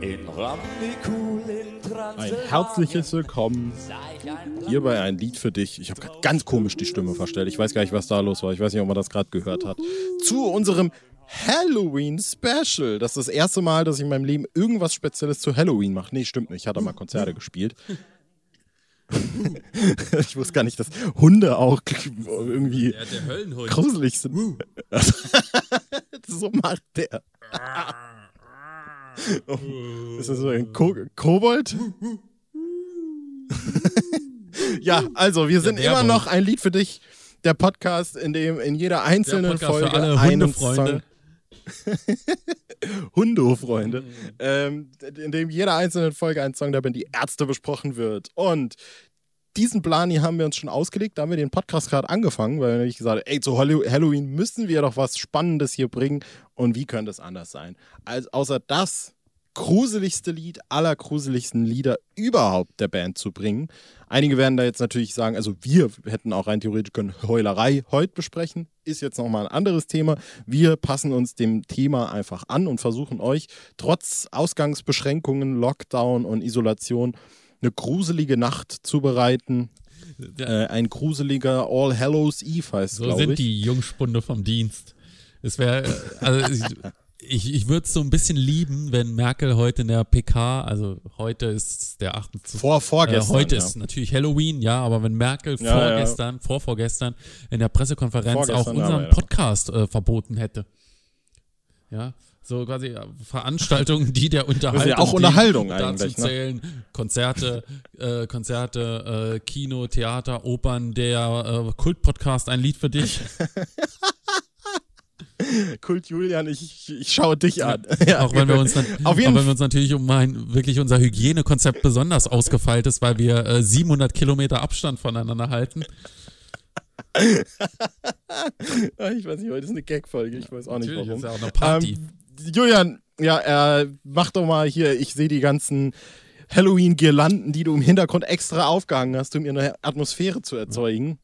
In Ramnikul in Ein herzliches Willkommen hier bei ein Lied für dich. Ich habe gerade ganz komisch die Stimme verstellt. Ich weiß gar nicht, was da los war. Ich weiß nicht, ob man das gerade gehört hat. Zu unserem Halloween Special. Das ist das erste Mal, dass ich in meinem Leben irgendwas Spezielles zu Halloween mache. Nee, stimmt nicht. Ich hatte mal Konzerte gespielt. ich wusste gar nicht, dass Hunde auch irgendwie Ja, der Höllenhund. gruselig sind. so macht der. Oh, ist das so ein Ko Kobold? ja, also wir sind immer noch ein Lied für dich. Der Podcast, in dem in jeder einzelnen Podcast für Folge alle Hundefreunde. Song Hundo-Freunde, ähm, in dem jeder einzelnen Folge ein Song der Band Die Ärzte besprochen wird. Und diesen Plan hier haben wir uns schon ausgelegt, da haben wir den Podcast gerade angefangen, weil ich gesagt habe, ey, zu Hallo- Halloween müssen wir doch was Spannendes hier bringen. Und wie könnte es anders sein? Als außer das gruseligste Lied aller gruseligsten Lieder überhaupt der Band zu bringen. Einige werden da jetzt natürlich sagen, also wir hätten auch rein theoretisch können Heulerei heute besprechen, ist jetzt nochmal ein anderes Thema. Wir passen uns dem Thema einfach an und versuchen euch trotz Ausgangsbeschränkungen, Lockdown und Isolation eine gruselige Nacht zu bereiten. Ja, Äh, ein gruseliger All Hallows Eve heißt, so glaube sind ich. die Jungspunde vom Dienst. Es wäre, also ich, ich, würde es so ein bisschen lieben, wenn Merkel heute in der PK, also heute ist der 28. Vor, vorgestern. äh, heute ja. ist natürlich Halloween, ja, aber wenn Merkel Ja, vorgestern, vorvorgestern in der Pressekonferenz auch Vorgestern, unseren aber ja. Podcast äh, verboten hätte. Ja, so quasi äh, Veranstaltungen, die der Unterhaltung, auch die Unterhaltung dazu eigentlich, ne? zählen, Konzerte, äh, Konzerte, äh, Kino, Theater, Opern, der äh, Kultpodcast, ein Lied für dich. Kult Julian, ich, ich, schaue dich an. Ja, auch wenn wir uns, dann, auch wenn wir uns natürlich um ein, wirklich unser Hygienekonzept besonders ausgefeilt ist, weil wir äh, 700 Kilometer Abstand voneinander halten. Ich weiß nicht, heute ist eine Gag-Folge, ich weiß auch nicht Natürlich, warum. ist ja auch eine Party. Ähm, Julian, ja, äh, mach doch mal hier, ich sehe die ganzen Halloween-Girlanden, die du im Hintergrund extra aufgehangen hast, um eine Atmosphäre zu erzeugen.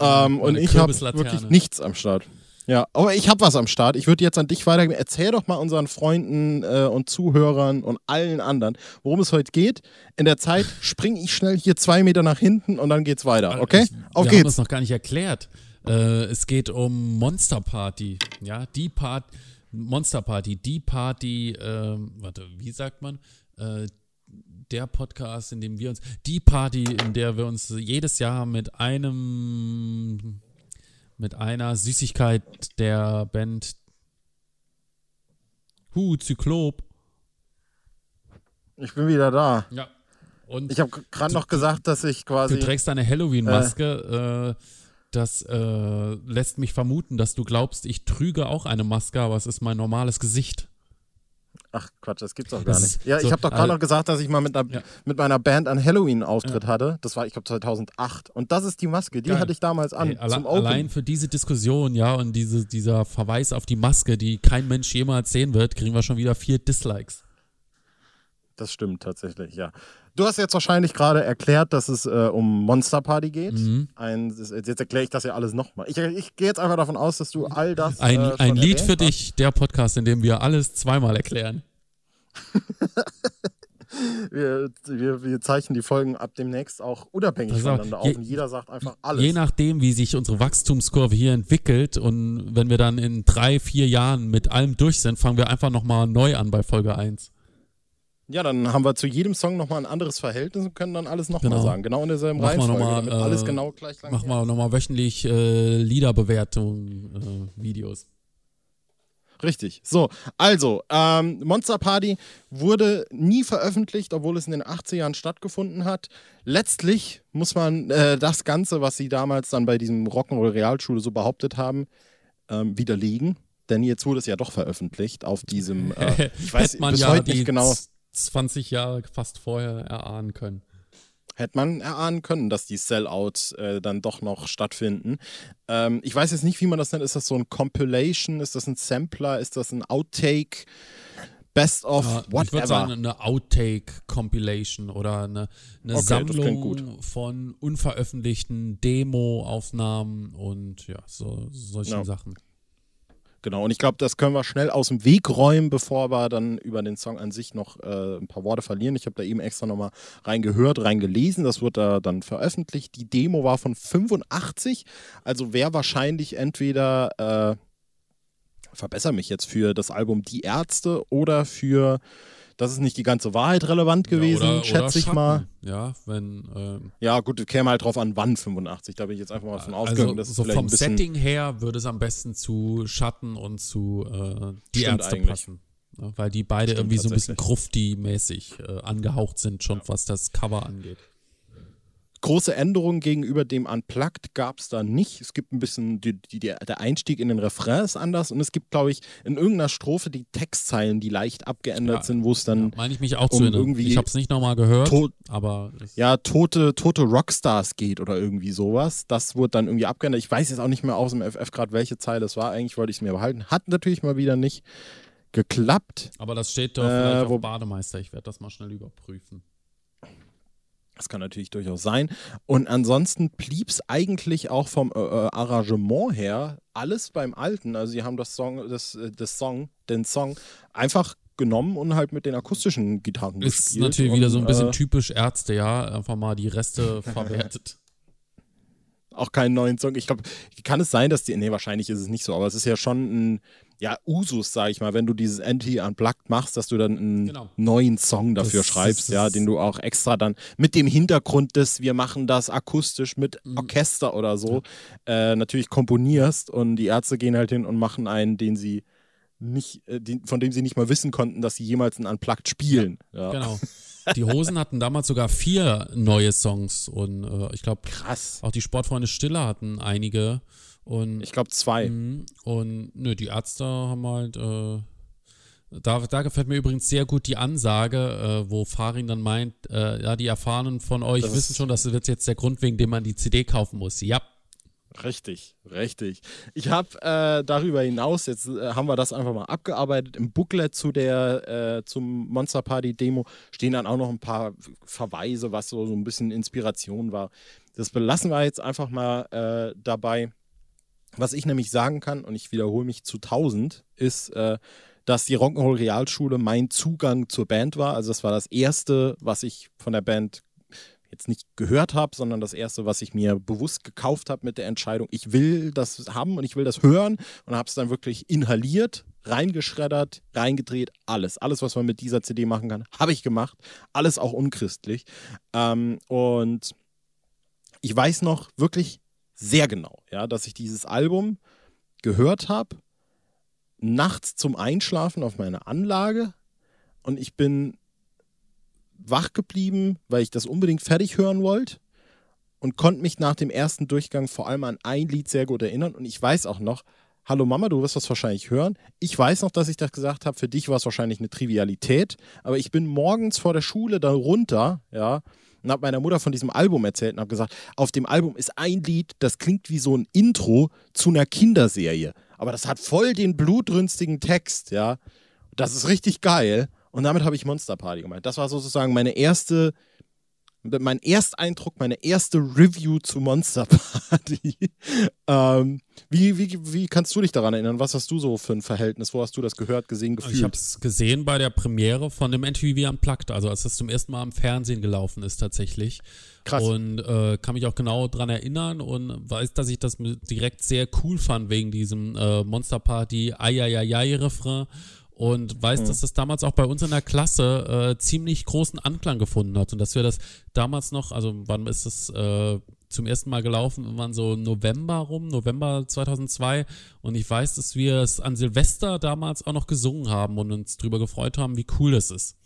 Ähm, und ich habe wirklich nichts am Start. Ja, aber ich habe was am Start. Ich würde jetzt an dich weitergeben. Erzähl doch mal unseren Freunden äh, und Zuhörern und allen anderen, worum es heute geht. In der Zeit springe ich schnell hier zwei Meter nach hinten und dann geht's weiter. Okay? Ich, Auf wir haben geht's. das noch gar nicht erklärt. Äh, es geht um Monster Party. Ja, die Part Monster Party, die Party, ähm, warte, wie sagt man? Äh, der Podcast, in dem wir uns, die Party, in der wir uns jedes Jahr mit einem, mit einer Süßigkeit der Band Hu, Zyklop. Ich bin wieder da. Ja. Und Ich habe gerade noch gesagt, dass ich quasi. Du trägst eine Halloween-Maske. Äh, das äh, lässt mich vermuten, dass du glaubst, ich trüge auch eine Maske, aber es ist mein normales Gesicht. Ach Quatsch, das gibt's doch gar Das nicht. Ja, so, ich habe doch gerade äh, noch gesagt, dass ich mal mit, einer, Ja. mit meiner Band einen Halloween-Auftritt hatte. Das war, ich glaube, 2008. Und das ist die Maske, die Geil. hatte ich damals an Ey, alle, zum Open. allein für diese Diskussion, ja, und diese, dieser Verweis auf die Maske, die kein Mensch jemals sehen wird, kriegen wir schon wieder vier Dislikes. Das stimmt tatsächlich, ja. Du hast jetzt wahrscheinlich gerade erklärt, dass es äh, um Monster Party geht. Mhm. Ein, jetzt erkläre ich das ja alles nochmal. Ich, ich gehe jetzt einfach davon aus, dass du all das. Ein, äh, ein Lied für hast. dich, der Podcast, in dem wir alles zweimal erklären. Wir, wir, wir zeichnen die Folgen ab demnächst auch unabhängig auf, voneinander je- auf. Und jeder sagt einfach alles. Je nachdem, wie sich unsere Wachstumskurve hier entwickelt und wenn wir dann in drei, vier Jahren mit allem durch sind, fangen wir einfach nochmal neu an bei Folge 1. Ja, dann haben wir zu jedem Song nochmal ein anderes Verhältnis und können dann alles nochmal Genau. sagen. Genau in derselben Machen wir Reihenfolge, noch mal, damit äh, alles genau gleich lang Machen wir nochmal wöchentlich äh, Liederbewertung, äh, Videos. Richtig. So, also, ähm, Monster Party wurde nie veröffentlicht, obwohl es in den 80ern stattgefunden hat. Letztlich muss man äh, das Ganze, was sie damals dann bei diesem Rock'n'Roll Realschule so behauptet haben, ähm, widerlegen. Denn jetzt wurde es ja doch veröffentlicht auf diesem, äh, ich weiß bis ja heute nicht genau, 20 Jahre fast vorher erahnen können. hätte man erahnen können, dass die Sellouts äh, dann doch noch stattfinden. Ähm, ich weiß jetzt nicht, wie man das nennt. Ist das so ein Compilation? Ist das ein Sampler? Ist das ein Outtake? Best of Ja, ich whatever? würde sagen, eine Outtake-Compilation oder eine, eine Okay. Sammlung von unveröffentlichten Demo-Aufnahmen und ja, so solchen Ja. Sachen. Genau, und ich glaube, das können wir schnell aus dem Weg räumen, bevor wir dann über den Song an sich noch äh, ein paar Worte verlieren. Ich habe da eben extra nochmal reingehört, reingelesen. Das wird da dann veröffentlicht. Die Demo war von 85, also wäre wahrscheinlich entweder, äh, verbessere mich jetzt, für das Album Die Ärzte oder für das ist nicht die ganze Wahrheit relevant gewesen, ja, oder, schätze ich mal. Ja, wenn. Ähm, ja, gut, käme halt drauf an, wann 85. Da bin ich jetzt einfach mal von ausgegangen. Also, so vom Setting her würde es am besten zu Schatten und zu äh, die Ärzte eigentlich. passen. Ja, weil die beide Stimmt, irgendwie so ein bisschen Grufti-mäßig äh, angehaucht sind, schon ja. was das Cover angeht große Änderungen gegenüber dem Unplugged gab es da nicht. Es gibt ein bisschen, die, die, der Einstieg in den Refrain ist anders und es gibt, glaube ich, in irgendeiner Strophe die Textzeilen, die leicht abgeändert ja, sind, wo es dann. Ja, meine ich mich auch um zu erinnern. Ich habe es nicht nochmal gehört, tot, aber. Ja, tote, tote Rockstars geht oder irgendwie sowas. Das wurde dann irgendwie abgeändert. Ich weiß jetzt auch nicht mehr aus dem FF gerade, welche Zeile es war. Eigentlich wollte ich es mir behalten. Hat natürlich mal wieder nicht geklappt. Aber das steht doch äh, vielleicht auf Bademeister. Ich werde das mal schnell überprüfen. Das kann natürlich durchaus sein. Und ansonsten blieb es eigentlich auch vom äh, äh, Arrangement her alles beim Alten. Also sie haben das Song, das, äh, das Song, den Song einfach genommen und halt mit den akustischen Gitarren ist gespielt. Ist natürlich und, wieder so ein bisschen äh, typisch Ärzte, ja. Einfach mal die Reste verwertet auch keinen neuen Song. Ich glaube, kann es sein, dass die, nee, wahrscheinlich ist es nicht so, aber es ist ja schon ein, ja, Usus, sag ich mal, wenn du dieses Anti-Unplugged machst, dass du dann einen genau. neuen Song dafür das, schreibst, das, das, ja, den du auch extra dann mit dem Hintergrund des, wir machen das akustisch mit mhm. Orchester oder so, ja. äh, natürlich komponierst und die Ärzte gehen halt hin und machen einen, den sie nicht, äh, den, von dem sie nicht mal wissen konnten, dass sie jemals einen Unplugged spielen. Ja, ja. Genau. Die Hosen hatten damals sogar vier neue Songs und äh, ich glaube, auch die Sportfreunde Stiller hatten einige. Und, ich glaube zwei. Mh, und nö, die Ärzte haben halt. Äh, da, da gefällt mir übrigens sehr gut die Ansage, äh, wo Farin dann meint, äh, ja, die Erfahrenen von euch das wissen schon, das wird jetzt der Grund, wegen dem man die CD kaufen muss. Ja, Richtig, richtig. Ich habe äh, darüber hinaus, jetzt äh, haben wir das einfach mal abgearbeitet, im Booklet zu der, äh, zum Monster Party Demo stehen dann auch noch ein paar Verweise, was so, so ein bisschen Inspiration war. Das belassen wir jetzt einfach mal äh, dabei. Was ich nämlich sagen kann, und ich wiederhole mich zu 1000, ist, äh, dass die Rock'n'Roll Realschule mein Zugang zur Band war. Also das war das erste, was ich von der Band jetzt nicht gehört habe, sondern das erste, was ich mir bewusst gekauft habe mit der Entscheidung, ich will das haben und ich will das hören und habe es dann wirklich inhaliert, reingeschreddert, reingedreht, alles. Alles, was man mit dieser CD machen kann, habe ich gemacht. Alles auch unchristlich. Ähm, und ich weiß noch wirklich sehr genau, ja, dass ich dieses Album gehört habe, nachts zum Einschlafen auf meiner Anlage und ich bin wach geblieben, weil ich das unbedingt fertig hören wollte und konnte mich nach dem ersten Durchgang vor allem an ein Lied sehr gut erinnern. Und ich weiß auch noch, hallo Mama, du wirst das wahrscheinlich hören. Ich weiß noch, dass ich das gesagt habe, für dich war es wahrscheinlich eine Trivialität, aber ich bin morgens vor der Schule da runter, ja, und habe meiner Mutter von diesem Album erzählt und habe gesagt, auf dem Album ist ein Lied, das klingt wie so ein Intro zu einer Kinderserie, aber das hat voll den blutrünstigen Text, ja. Das ist richtig geil. Und damit habe ich Monster Party gemeint. Das war sozusagen meine erste, mein Ersteindruck, meine erste Review zu Monster Party. ähm, wie, wie, wie kannst du dich daran erinnern? Was hast du so für ein Verhältnis? Wo hast du das gehört, gesehen, gefühlt? Ich habe es gesehen bei der Premiere von dem NTV Unplugged, also als das zum ersten Mal im Fernsehen gelaufen ist tatsächlich. Krass. Und äh, kann mich auch genau daran erinnern und weiß, dass ich das direkt sehr cool fand wegen diesem äh, Monster Party Ayayayay-Refrain und weiß, mhm. dass das damals auch bei uns in der Klasse äh, ziemlich großen Anklang gefunden hat und dass wir das damals noch, also wann ist das äh, zum ersten Mal gelaufen, irgendwann so November rum, November 2002 und ich weiß, dass wir es an Silvester damals auch noch gesungen haben und uns drüber gefreut haben, wie cool das ist.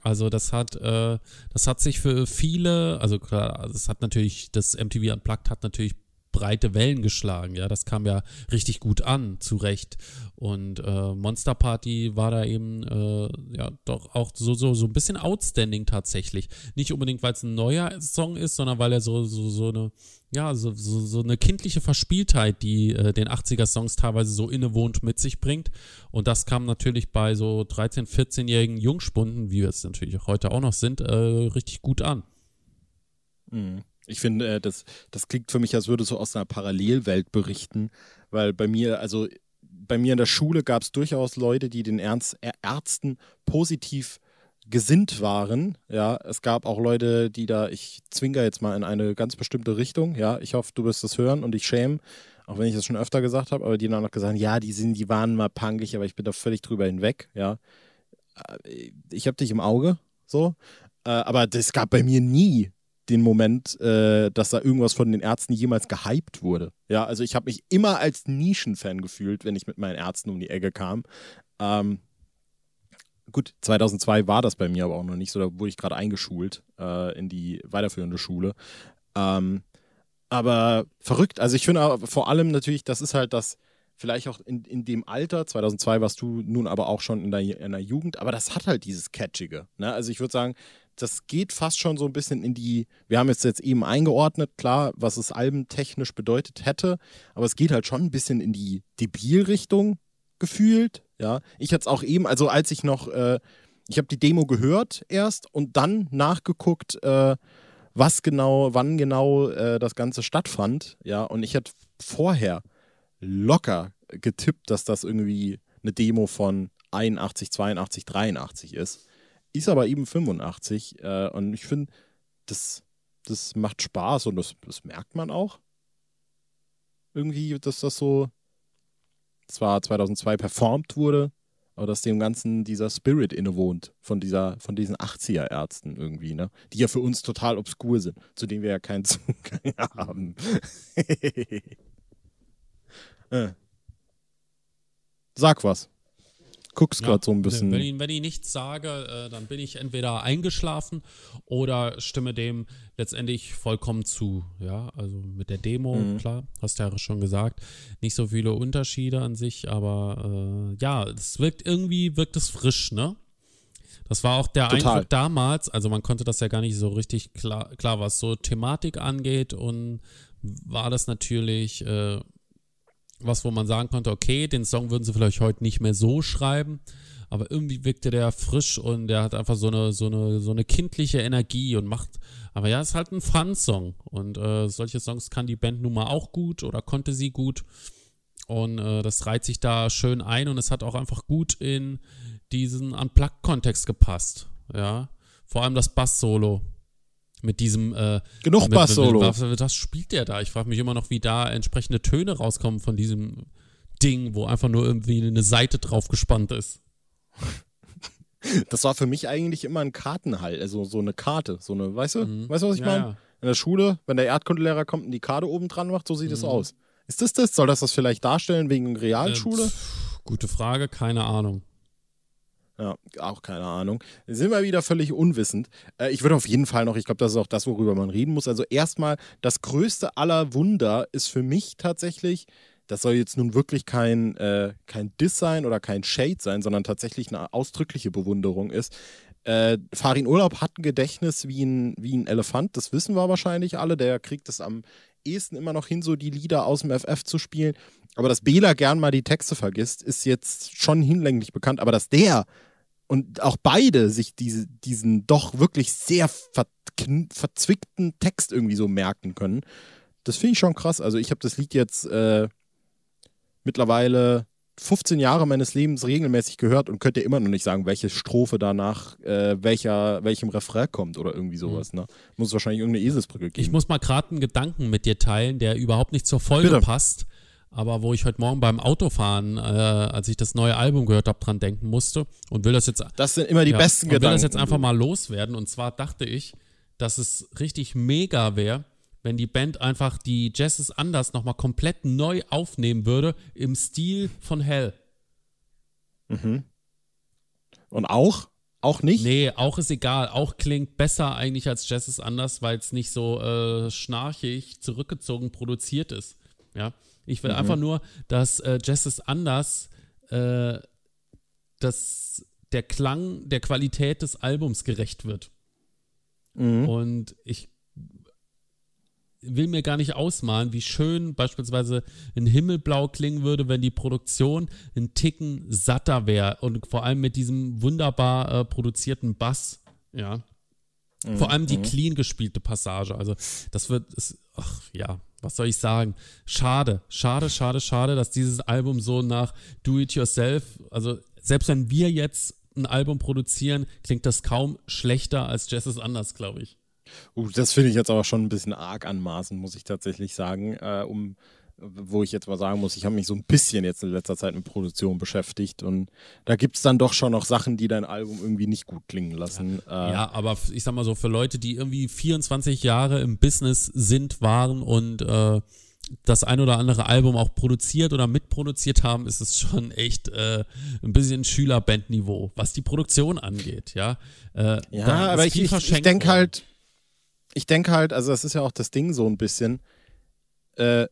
Also das hat, äh, das hat sich für viele, also klar, das hat natürlich, das MTV Unplugged hat natürlich breite Wellen geschlagen. Ja, das kam ja richtig gut an, zu Recht. Und äh, Monster Party war da eben äh, ja doch auch so, so, so ein bisschen outstanding tatsächlich. Nicht unbedingt, weil es ein neuer Song ist, sondern weil er so, so, so eine, ja, so, so, so eine kindliche Verspieltheit, die äh, den 80er-Songs teilweise so innewohnt mit sich bringt. Und das kam natürlich bei so 13-, 14-jährigen Jungspunden, wie wir es natürlich heute auch noch sind, äh, richtig gut an. Mhm. Ich finde, äh, das, das klingt für mich, als würde so aus einer Parallelwelt berichten, weil bei mir, also bei mir in der Schule gab es durchaus Leute, die den Ernst, Ärzten positiv gesinnt waren. Ja, es gab auch Leute, die da, ich zwinker jetzt mal in eine ganz bestimmte Richtung. Ja, ich hoffe, du wirst es hören und ich schäme, auch wenn ich das schon öfter gesagt habe, aber die dann noch gesagt haben, ja, die sind, die waren mal punkig, aber ich bin da völlig drüber hinweg. Ja, äh, ich habe dich im Auge, so. Äh, aber es gab bei mir nie den Moment, äh, dass da irgendwas von den Ärzten jemals gehypt wurde. Ja, also ich habe mich immer als Nischenfan gefühlt, wenn ich mit meinen Ärzten um die Ecke kam. Ähm, gut, 2002 war das bei mir aber auch noch nicht so, da wurde ich gerade eingeschult äh, in die weiterführende Schule. Ähm, aber verrückt, also ich finde vor allem natürlich, das ist halt das, vielleicht auch in, in dem Alter, 2002 warst du nun aber auch schon in der, in der Jugend, aber das hat halt dieses Catchige. Ne? Also ich würde sagen, das geht fast schon so ein bisschen in die, wir haben es jetzt eben eingeordnet, klar, was es albentechnisch bedeutet hätte, aber es geht halt schon ein bisschen in die Debil-Richtung gefühlt, ja. Ich hatte es auch eben, also als ich noch, äh, ich habe die Demo gehört erst und dann nachgeguckt, äh, was genau, wann genau äh, das Ganze stattfand, ja, und ich hätte vorher locker getippt, dass das irgendwie eine Demo von 81, 82, 83 ist ist aber eben 85 äh, und ich finde, das, das macht Spaß und das, das merkt man auch. Irgendwie, dass das so zwar 2002 performt wurde, aber dass dem Ganzen dieser Spirit innewohnt von, dieser, von diesen 80er-Ärzten irgendwie, ne? Die ja für uns total obskur sind, zu denen wir ja keinen Zugang haben. äh. Sag was guckst gerade so ein bisschen. Wenn ich, wenn ich nichts sage, äh, dann bin ich entweder eingeschlafen oder stimme dem letztendlich vollkommen zu. Ja, also mit der Demo, mhm. klar, hast du ja schon gesagt, nicht so viele Unterschiede an sich, aber äh, ja, es wirkt irgendwie, wirkt es frisch, ne? Das war auch der Total. Eindruck damals, also man konnte das ja gar nicht so richtig klar, klar was so Thematik angeht und war das natürlich äh, was, wo man sagen konnte, okay, den Song würden sie vielleicht heute nicht mehr so schreiben, aber irgendwie wirkte der frisch und der hat einfach so eine, so eine, so eine kindliche Energie und macht, aber ja, ist halt ein Fun-Song und äh, solche Songs kann die Band nun mal auch gut oder konnte sie gut und äh, das reiht sich da schön ein und es hat auch einfach gut in diesen Unplugged-Kontext gepasst, ja, vor allem das Bass-Solo mit diesem äh, genug Bass Solo. Was, was spielt der da? Ich frage mich immer noch, wie da entsprechende Töne rauskommen von diesem Ding, wo einfach nur irgendwie eine Seite drauf gespannt ist. Das war für mich eigentlich immer ein Kartenhalt, also so eine Karte, so eine, weißt du, mhm. weißt du, was ich ja, meine? Ja. In der Schule, wenn der Erdkundelehrer kommt und die Karte oben dran macht, so sieht es mhm. aus. Ist das das? Soll das das vielleicht darstellen wegen Realschule? Äh, gute Frage, keine Ahnung. Ja, auch keine Ahnung. Sind wir wieder völlig unwissend. Äh, ich würde auf jeden Fall noch, ich glaube, das ist auch das, worüber man reden muss. Also erstmal, das größte aller Wunder ist für mich tatsächlich, das soll jetzt nun wirklich kein, äh, kein Diss sein oder kein Shade sein, sondern tatsächlich eine ausdrückliche Bewunderung ist. Äh, Farin Urlaub hat ein Gedächtnis wie ein, wie ein Elefant, das wissen wir wahrscheinlich alle. Der kriegt es am ehesten immer noch hin, so die Lieder aus dem FF zu spielen. Aber dass Bela gern mal die Texte vergisst, ist jetzt schon hinlänglich bekannt. Aber dass der und auch beide sich diese, diesen doch wirklich sehr ver verzwickten Text irgendwie so merken können. Das finde ich schon krass. Also ich habe das Lied jetzt äh, mittlerweile 15 Jahre meines Lebens regelmäßig gehört und könnte immer noch nicht sagen, welche Strophe danach äh, welcher, welchem Refrain kommt oder irgendwie sowas. Mhm. Ne? Muss wahrscheinlich irgendeine Eselsbrücke geben. Ich muss mal gerade einen Gedanken mit dir teilen, der überhaupt nicht zur Folge Bitte. passt aber wo ich heute Morgen beim Autofahren, äh, als ich das neue Album gehört habe, dran denken musste und will das jetzt. Das sind immer die ja, besten Gedanken. will das jetzt einfach mal loswerden. Und zwar dachte ich, dass es richtig mega wäre, wenn die Band einfach die Jazz anders nochmal komplett neu aufnehmen würde im Stil von Hell. Mhm. Und auch? Auch nicht? Nee, auch ist egal. Auch klingt besser eigentlich als Jazz ist anders, weil es nicht so äh, schnarchig zurückgezogen produziert ist. Ja. Ich will mhm. einfach nur, dass äh, ist anders, äh, dass der Klang der Qualität des Albums gerecht wird. Mhm. Und ich will mir gar nicht ausmalen, wie schön beispielsweise ein Himmelblau klingen würde, wenn die Produktion ein Ticken satter wäre und vor allem mit diesem wunderbar äh, produzierten Bass, ja. Mhm. Vor allem die mhm. clean gespielte Passage. Also, das wird, ist, ach ja, was soll ich sagen? Schade, schade, schade, schade, dass dieses Album so nach Do It Yourself, also selbst wenn wir jetzt ein Album produzieren, klingt das kaum schlechter als Jazz ist anders, glaube ich. Uh, das finde ich jetzt aber schon ein bisschen arg anmaßen, muss ich tatsächlich sagen. Äh, um, wo ich jetzt mal sagen muss, ich habe mich so ein bisschen jetzt in letzter Zeit mit Produktion beschäftigt und da gibt es dann doch schon noch Sachen, die dein Album irgendwie nicht gut klingen lassen. Ja, äh, ja, aber ich sag mal so, für Leute, die irgendwie 24 Jahre im Business sind, waren und äh, das ein oder andere Album auch produziert oder mitproduziert haben, ist es schon echt äh, ein bisschen Schülerbandniveau, was die Produktion angeht, ja. Äh, ja, aber ich, ich, ich denke halt, ich denke halt, also das ist ja auch das Ding so ein bisschen, äh,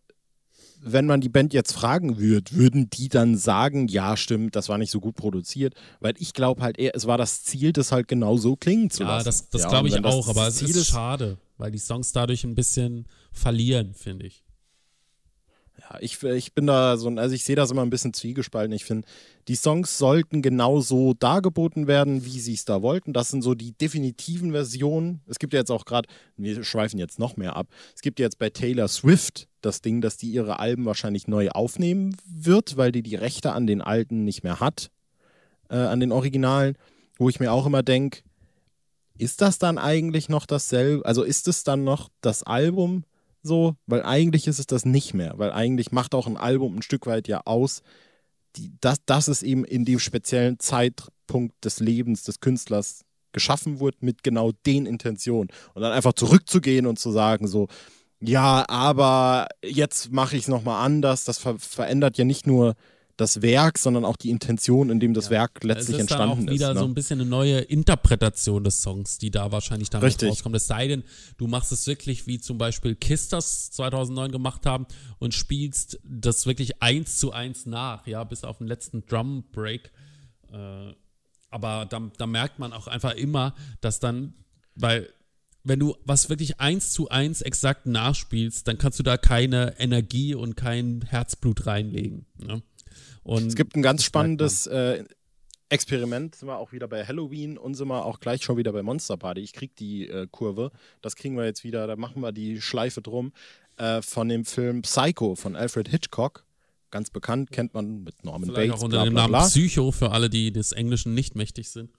wenn man die Band jetzt fragen würde, würden die dann sagen, ja, stimmt, das war nicht so gut produziert, weil ich glaube halt eher, es war das Ziel, das halt genau so klingen zu lassen. Ja, das, das ja, glaube ich auch, aber es ist schade, weil die Songs dadurch ein bisschen verlieren, finde ich ja, ich, ich bin da so, also ich sehe das immer ein bisschen zwiegespalten. Ich finde, die Songs sollten genauso dargeboten werden, wie sie es da wollten. Das sind so die definitiven Versionen. Es gibt ja jetzt auch gerade, wir schweifen jetzt noch mehr ab. Es gibt jetzt bei Taylor Swift das Ding, dass die ihre Alben wahrscheinlich neu aufnehmen wird, weil die die Rechte an den alten nicht mehr hat, äh, an den Originalen. Wo ich mir auch immer denke, ist das dann eigentlich noch dasselbe? Also ist es dann noch das Album? So, weil eigentlich ist es das nicht mehr, weil eigentlich macht auch ein Album ein Stück weit ja aus, die, dass, dass es eben in dem speziellen Zeitpunkt des Lebens des Künstlers geschaffen wurde mit genau den Intentionen. Und dann einfach zurückzugehen und zu sagen so, ja, aber jetzt mache ich es nochmal anders, das ver verändert ja nicht nur das Werk, sondern auch die Intention, in dem das ja. Werk letztlich entstanden ist. Es ist dann auch wieder ne? so ein bisschen eine neue Interpretation des Songs, die da wahrscheinlich dann rauskommt. Es sei denn, du machst es wirklich wie zum Beispiel Kiss das 2009 gemacht haben und spielst das wirklich eins zu eins nach, ja, bis auf den letzten Drum Break. Äh, aber da, da merkt man auch einfach immer, dass dann, weil wenn du was wirklich eins zu eins exakt nachspielst, dann kannst du da keine Energie und kein Herzblut reinlegen. Ne? Und es gibt ein ganz spannendes äh, Experiment, sind wir auch wieder bei Halloween und sind wir auch gleich schon wieder bei Monster Party. Ich krieg die äh, Kurve, das kriegen wir jetzt wieder, da machen wir die Schleife drum, äh, von dem Film Psycho von Alfred Hitchcock. Ganz bekannt, kennt man mit Norman Vielleicht Bates. auch unter bla, bla, dem Namen Psycho für alle, die des Englischen nicht mächtig sind.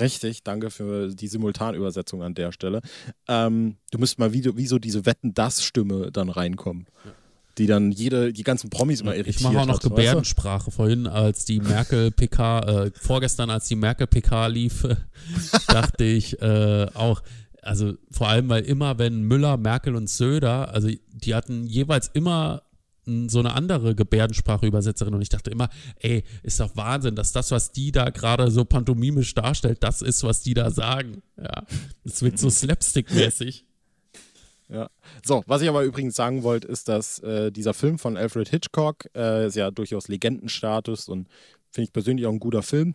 Richtig, danke für die Simultanübersetzung an der Stelle. Ähm, du müsst mal wie, wie so diese Wetten-Das-Stimme dann reinkommen. Ja die dann jede, die ganzen Promis immer irritiert Ich mache auch noch hat, Gebärdensprache weißt du? vorhin, als die Merkel-PK, äh, vorgestern, als die Merkel-PK lief, dachte ich äh, auch, also vor allem, weil immer, wenn Müller, Merkel und Söder, also die hatten jeweils immer so eine andere Gebärdensprache-Übersetzerin und ich dachte immer, ey, ist doch Wahnsinn, dass das, was die da gerade so pantomimisch darstellt, das ist, was die da sagen. Ja, das wird so slapstick-mäßig. Ja. So, was ich aber übrigens sagen wollte, ist, dass äh, dieser Film von Alfred Hitchcock äh, ist ja durchaus Legendenstatus und finde ich persönlich auch ein guter Film.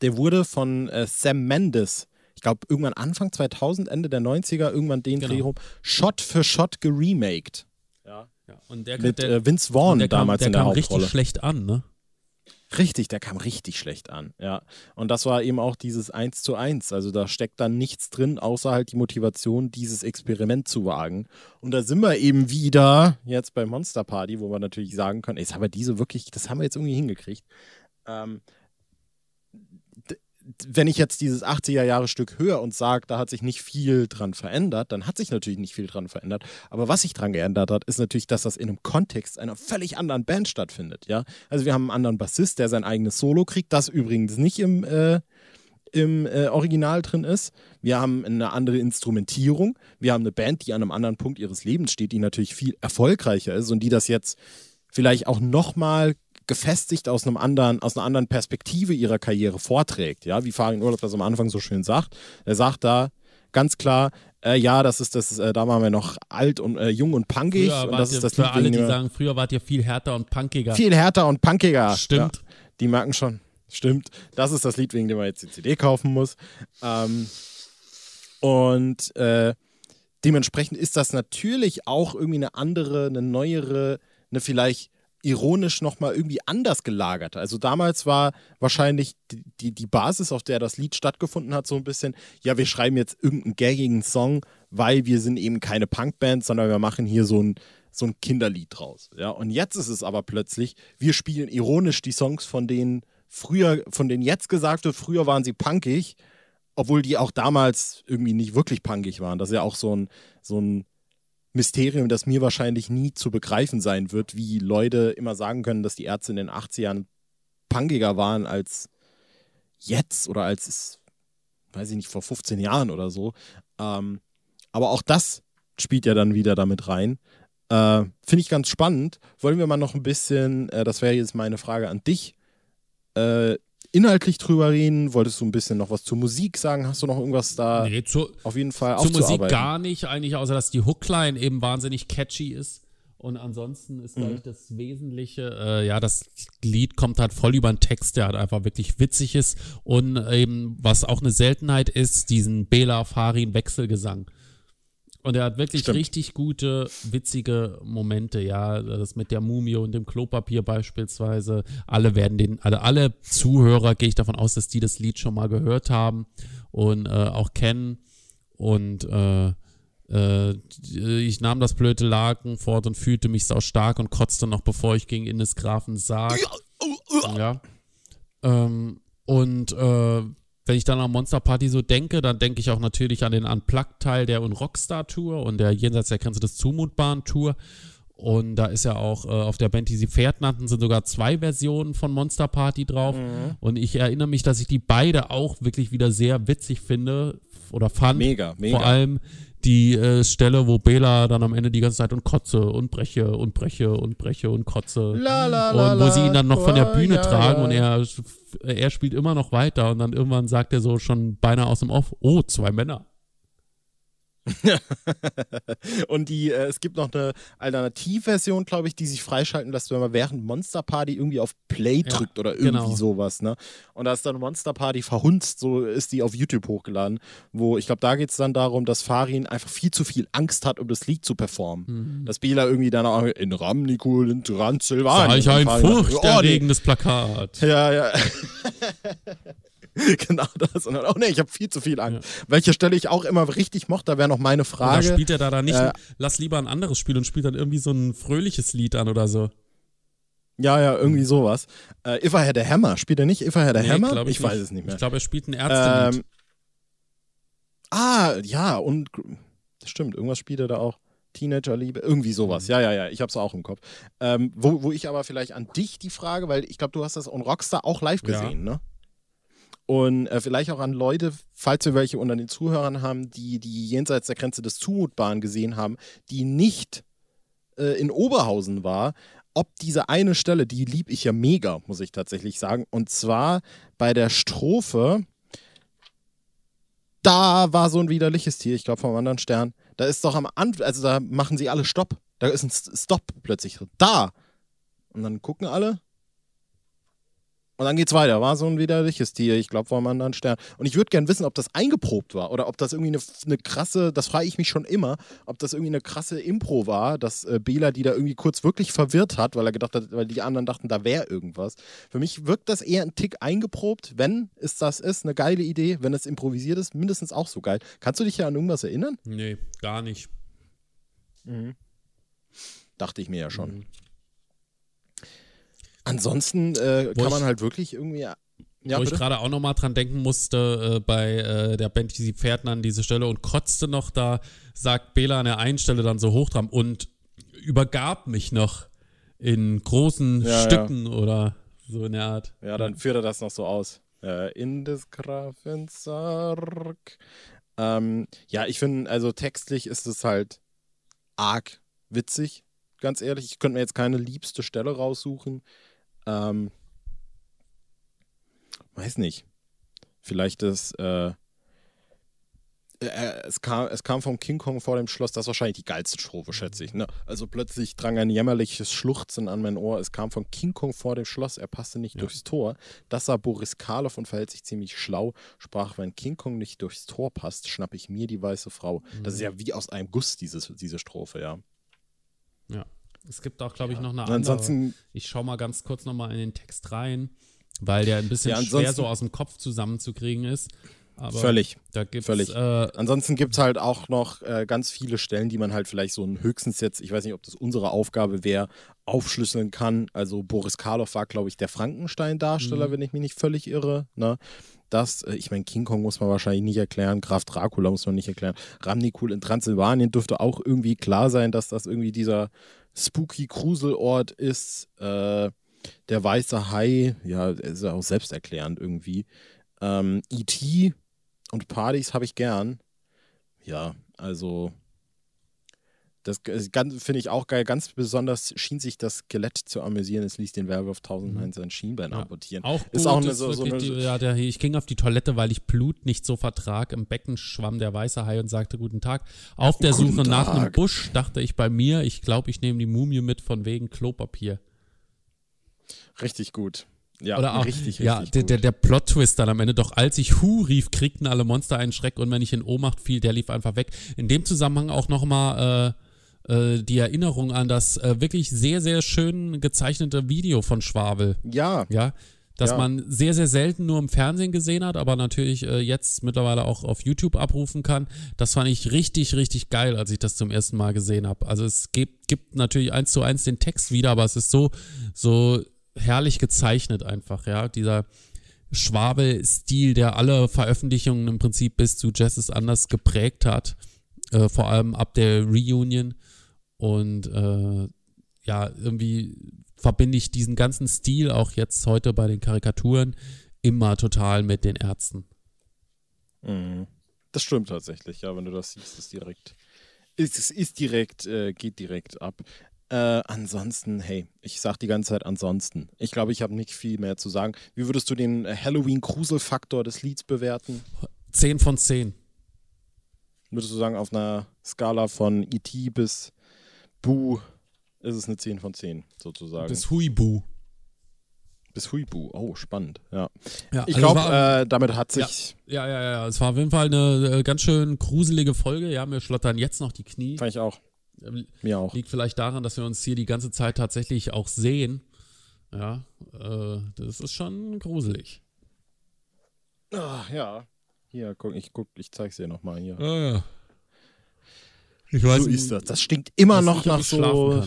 Der wurde von äh, Sam Mendes, ich glaube irgendwann Anfang 2000, Ende der 90er, irgendwann den genau. Dreh rum, Shot für Shot geremaked. Ja. ja. Und der, Mit der, äh, Vince Vaughn damals kam, der in der kam Hauptrolle. richtig schlecht an, ne? Richtig, der kam richtig schlecht an, ja. Und das war eben auch dieses Eins zu eins. Also da steckt dann nichts drin, außer halt die Motivation, dieses Experiment zu wagen. Und da sind wir eben wieder jetzt bei Monster Party, wo wir natürlich sagen können, ey, das haben wir diese wirklich, das haben wir jetzt irgendwie hingekriegt. Ähm, wenn ich jetzt dieses 80er Jahre Stück höre und sage, da hat sich nicht viel dran verändert, dann hat sich natürlich nicht viel dran verändert. Aber was sich dran geändert hat, ist natürlich, dass das in einem Kontext einer völlig anderen Band stattfindet. Ja? Also wir haben einen anderen Bassist, der sein eigenes Solo kriegt, das übrigens nicht im, äh, im äh, Original drin ist. Wir haben eine andere Instrumentierung. Wir haben eine Band, die an einem anderen Punkt ihres Lebens steht, die natürlich viel erfolgreicher ist und die das jetzt vielleicht auch nochmal gefestigt aus einem anderen, aus einer anderen Perspektive ihrer Karriere vorträgt. Ja, wie Farin Urlaub das am Anfang so schön sagt. Er sagt da ganz klar, äh, ja, das ist das, äh, da waren wir noch alt und äh, jung und punkig. Früher und das ist das für alle, die sagen, früher wart ihr viel härter und punkiger. Viel härter und punkiger. Stimmt. Ja, die merken schon. Stimmt. Das ist das Lied, wegen dem man jetzt die CD kaufen muss. Ähm, und äh, dementsprechend ist das natürlich auch irgendwie eine andere, eine neuere, eine vielleicht ironisch nochmal irgendwie anders gelagert. Also damals war wahrscheinlich die, die, Basis, auf der das Lied stattgefunden hat, so ein bisschen, ja, wir schreiben jetzt irgendeinen gaggigen Song, weil wir sind eben keine Punkband, sondern wir machen hier so ein, so ein Kinderlied draus. Ja, und jetzt ist es aber plötzlich, wir spielen ironisch die Songs, von denen früher, von denen jetzt gesagt wird, früher waren sie punkig, obwohl die auch damals irgendwie nicht wirklich punkig waren. Das ist ja auch so ein, so ein Mysterium, das mir wahrscheinlich nie zu begreifen sein wird, wie Leute immer sagen können, dass die Ärzte in den 80ern punkiger waren als jetzt oder als es, weiß ich nicht, vor 15 Jahren oder so. Ähm, aber auch das spielt ja dann wieder damit rein. Äh, Finde ich ganz spannend. Wollen wir mal noch ein bisschen, äh, das wäre jetzt meine Frage an dich, äh, inhaltlich drüber reden? Wolltest du ein bisschen noch was zur Musik sagen? Hast du noch irgendwas da Nee, zur, auf jeden Fall zur Musik gar nicht, eigentlich, außer dass die Hookline eben wahnsinnig catchy ist. Und ansonsten ist, glaube ich, das Wesentliche, äh, ja, das Lied kommt halt voll über den Text, der halt einfach wirklich witzig ist. Und eben, was auch eine Seltenheit ist, diesen Bela Farin Wechselgesang. Und er hat wirklich Stimmt. richtig gute, witzige Momente, ja. Das mit der Mumie und dem Klopapier beispielsweise. Alle werden den, also alle Zuhörer gehe ich davon aus, dass die das Lied schon mal gehört haben und äh, auch kennen. Und äh, äh, ich nahm das blöde Laken fort und fühlte mich sau stark und kotzte noch, bevor ich ging in des Grafen Sarg. Ja. Ähm, und äh, wenn ich dann an Monster Party so denke, dann denke ich auch natürlich an den Unplugged-Teil der und Rockstar Tour und der Jenseits der Grenze des Zumutbaren Tour. Und da ist ja auch äh, auf der Band, die sie Pferd nannten, sind sogar zwei Versionen von Monster Party drauf. Und ich erinnere mich, dass ich die beide auch wirklich wieder sehr witzig finde oder fand. Mega, mega. Vor allem die äh, Stelle, wo Bela dann am Ende die ganze Zeit und kotze und breche und breche und breche und kotze. La, la, la, und wo sie ihn dann noch von der la, Bühne ja, tragen ja. und er, er spielt immer noch weiter und dann irgendwann sagt er so schon beinahe aus dem Off, oh, zwei Männer. Und die, äh, es gibt noch eine Alternativversion, glaube ich, die sich freischalten lässt, wenn man während Monster Party irgendwie auf Play Ja, drückt oder irgendwie genau. sowas, ne? Und da ist dann Monster Party verhunzt, so ist die auf YouTube hochgeladen, wo ich glaube, da geht es dann darum, dass Farin einfach viel zu viel Angst hat, um das Lied zu performen. Mhm. Dass Bela irgendwie dann auch in Ramnikul in Transsilvanien. Sah ich ein oh, furchterregendes Plakat. ja, ja. genau das. Und dann, oh nee, ich habe viel zu viel Angst. Welche Stelle ich auch immer richtig mochte, da wäre noch meine Oder Frage. spielt er da dann nicht, Äh, lass lieber ein anderes Spiel und spielt dann irgendwie so ein fröhliches Lied an oder so. Ja, ja, irgendwie sowas. Äh, If I Had a Hammer, spielt er nicht If I Had a Nee, Hammer? glaub ich weiß es nicht mehr. Ich glaube, er spielt ein Ärztelied. Ähm, ah, ja, und das stimmt, irgendwas spielt er da auch. Teenagerliebe, irgendwie sowas. Mhm. Ja, ja, ja, ich hab's auch im Kopf. Ähm, wo, wo ich aber vielleicht an dich die Frage, weil ich glaube, du hast das on Rockstar auch live Ja. gesehen, ne? Und äh, vielleicht auch an Leute, falls wir welche unter den Zuhörern haben, die die jenseits der Grenze des Zumutbaren gesehen haben, die nicht äh, in Oberhausen war, ob diese eine Stelle, die lieb ich ja mega, muss ich tatsächlich sagen. Und zwar bei der Strophe, da war so ein widerliches Tier, ich glaube vom anderen Stern. Da ist doch am Anfang, also da machen sie alle Stopp. Da ist ein Stopp plötzlich. Da. Und dann gucken alle. Und dann geht's weiter. War so ein widerliches Tier, ich glaube vom anderen Stern. Und ich würde gern wissen, ob das eingeprobt war oder ob das irgendwie eine, eine krasse, das frage ich mich schon immer, ob das irgendwie eine krasse Impro war, dass äh, Bela die da irgendwie kurz wirklich verwirrt hat, weil er gedacht hat, weil die anderen dachten, da wäre irgendwas. Für mich wirkt das eher ein Tick eingeprobt, wenn es das ist, eine geile Idee, wenn es improvisiert ist, mindestens auch so geil. Kannst du dich ja an irgendwas erinnern? nee, gar nicht. Dachte ich mir ja Mhm. Ansonsten äh, kann man halt wirklich irgendwie. Ja, Wo ich gerade auch nochmal dran denken musste, äh, bei äh, der Band, die sie Pferden an diese Stelle und kotzte noch, da sagt Bela an der einen Stelle dann so hoch dran und übergab mich noch in großen Ja, Stücken oder so in der Art. Ja, dann führt er das noch so aus. Äh, in des Grafen Sarg. Ähm, ja, ich finde, also textlich ist es halt arg witzig, ganz ehrlich. Ich könnte mir jetzt keine liebste Stelle raussuchen. Ähm, weiß nicht. Vielleicht ist, äh, äh, es, kam, es kam vom King Kong vor dem Schloss, das ist wahrscheinlich die geilste Strophe, schätze ich. Ne? Also plötzlich drang ein jämmerliches Schluchzen an mein Ohr. Es kam von King Kong vor dem Schloss, er passte nicht durchs Tor. Das sah Boris Karloff und verhält sich ziemlich schlau. Sprach, wenn King Kong nicht durchs Tor passt, schnapp ich mir die weiße Frau. Das ist ja wie aus einem Guss, dieses, diese Strophe, ja. Es gibt auch, glaube ich, noch eine andere. ansonsten, Ich schaue mal ganz kurz nochmal in den Text rein, weil der ein bisschen Ja, schwer so aus dem Kopf zusammenzukriegen ist. Aber Völlig. Da gibt's, Völlig. Äh, Ansonsten gibt es halt auch noch äh, ganz viele Stellen, die man halt vielleicht so ein höchstens jetzt, ich weiß nicht, ob das unsere Aufgabe wäre, aufschlüsseln kann. Also Boris Karloff war, glaube ich, der Frankenstein-Darsteller, Mhm. wenn ich mich nicht völlig irre. Ne? Das, äh, ich meine, King Kong muss man wahrscheinlich nicht erklären, Graf Dracula muss man nicht erklären. Ramnikul in Transsilvanien dürfte auch irgendwie klar sein, dass das irgendwie dieser spooky Gruselort ist. Äh, der weiße Hai, ja, ist ja auch selbsterklärend irgendwie. Ähm, E.T. und Partys habe ich gern. Ja, also das finde ich auch geil. Ganz besonders schien sich das Skelett zu amüsieren. Es ließ den Werwolf tausendmal sein Schienbein Mhm. Ja. amputieren. Auch gut, Ist auch eine, so, so wirklich eine, die, ja, der, ich ging auf die Toilette, weil ich Blut nicht so vertrag. Im Becken schwamm der weiße Hai und sagte Guten Tag. Auf der Guten Suche nach einem Tag. Busch dachte ich bei mir, ich glaube, ich nehme die Mumie mit von wegen Klopapier. richtig gut. Ja, Oder auch, richtig, richtig ja, der, gut. der, der Plot-Twist dann am Ende. Doch als ich Hu rief, kriegten alle Monster einen Schreck und wenn ich in Ohnmacht fiel, der lief einfach weg. In dem Zusammenhang auch nochmal äh, die Erinnerung an das äh, wirklich sehr, sehr schön gezeichnete Video von Schwabel. ja, Ja, dass Ja. man sehr, sehr selten nur im Fernsehen gesehen hat, aber natürlich äh, jetzt mittlerweile auch auf YouTube abrufen kann. Das fand ich richtig, richtig geil, als ich das zum ersten Mal gesehen habe. Also es gibt, gibt natürlich eins zu eins den Text wieder, aber es ist so, so herrlich gezeichnet einfach, ja. Dieser Schwabel-Stil, der alle Veröffentlichungen im Prinzip bis zu Jazz ist anders geprägt hat, äh, vor allem ab der Reunion. Und äh, ja, irgendwie verbinde ich diesen ganzen Stil auch jetzt heute bei den Karikaturen immer total mit den Ärzten. Mhm. Das stimmt tatsächlich, ja, wenn du das siehst, ist direkt, ist, ist direkt, äh, geht direkt ab. Äh, ansonsten, hey, ich sag die ganze Zeit ansonsten. Ich glaube, ich habe nicht viel mehr zu sagen. Wie würdest du den Halloween-Grusel-Faktor des Lieds bewerten? 10 von 10. Würdest du sagen, auf einer Skala von E.T. bis Boo ist es eine 10 von 10, sozusagen. Bis Huibu. bis Huibu. Oh, spannend, ja. Ja, Ich also glaube, äh, damit hat sich, ja, ja, ja, es war auf jeden Fall eine äh, ganz schön gruselige Folge. Ja, mir schlottern jetzt noch die Knie. fand ich auch, Ähm, mir auch. Liegt vielleicht daran, dass wir uns hier die ganze Zeit tatsächlich auch sehen. Ja, äh, das ist schon gruselig. Ah, ja. Hier, guck, ich guck, ich zeig's dir nochmal hier. Ja, ja. Ich weiß so ist das. Das stinkt immer noch nicht, nach so.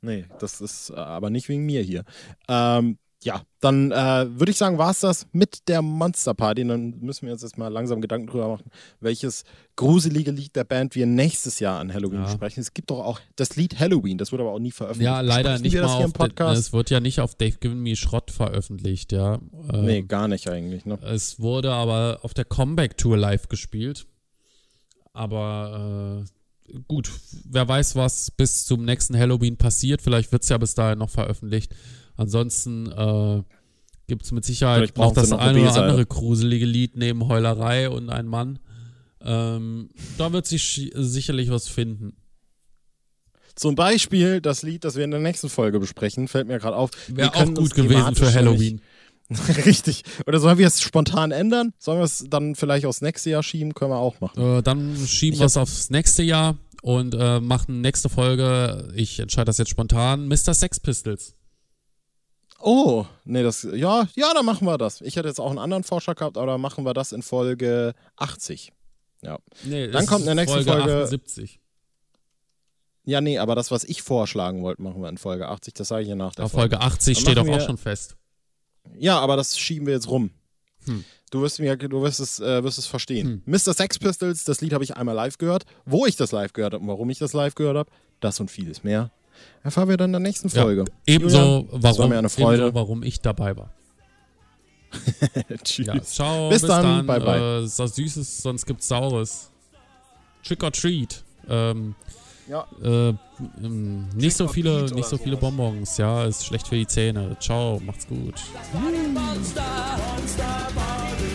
Nee, das ist äh, aber nicht wegen mir hier. Ähm, ja, dann äh, würde ich sagen, war es das mit der Monster Party. Dann müssen wir uns jetzt mal langsam Gedanken drüber machen, welches gruselige Lied der Band wir nächstes Jahr an Halloween Ja. besprechen. Es gibt doch auch das Lied Halloween, das wurde aber auch nie veröffentlicht. Ja, leider nicht wir das mal hier auf im Podcast. Es wird ja nicht auf Dave Given Me Schrott veröffentlicht, ja. Ähm, nee, gar nicht eigentlich. Ne? Es wurde aber auf der Comeback Tour live gespielt. Aber äh, gut, wer weiß, was bis zum nächsten Halloween passiert. Vielleicht wird es ja bis dahin noch veröffentlicht. Ansonsten äh, gibt es mit Sicherheit noch sie das noch eine oder andere gruselige Lied neben Heulerei und ein Mann. Ähm, da wird sich sicherlich was finden. Zum Beispiel das Lied, das wir in der nächsten Folge besprechen, fällt mir gerade auf. Wäre auch gut gewesen für Halloween. Richtig. Oder sollen wir es spontan ändern? Sollen wir es dann vielleicht aufs nächste Jahr schieben? Können wir auch machen. Äh, dann schieben wir es aufs nächste Jahr und äh, machen nächste Folge, ich entscheide das jetzt spontan, Mr. Sex Pistols. Oh, nee, das, ja, ja, dann machen wir das. Ich hätte jetzt auch einen anderen Vorschlag gehabt, aber dann machen wir das in Folge 80. Ja. Nee, Dann kommt in der nächsten Folge Folge- 78. Ja, nee, aber das, was ich vorschlagen wollte, machen wir in Folge 80. Das sage ich ja nach der Auf Folge 80 Dann steht doch auch schon fest. Ja, aber das schieben wir jetzt rum. Hm. Du wirst mir, du wirst es, äh, wirst es verstehen. Hm. Mr. Sex Pistols, das Lied habe ich einmal live gehört. Wo ich das live gehört habe und warum ich das live gehört habe, das und vieles mehr, erfahren wir dann in der nächsten Ja, Folge. Ebenso, Julian, warum, ebenso, warum ich dabei war. Tschüss. Ja, ciao, Bis bis, dann, dann. bye, bye. Äh, Süßes, sonst gibt's Saures. Trick or Treat. Ähm, ja. Äh, ähm, nicht so viele, nicht so viele Bonbons, ja, ist schlecht für die Zähne. Ciao, macht's gut. Monster, Monster, Monster,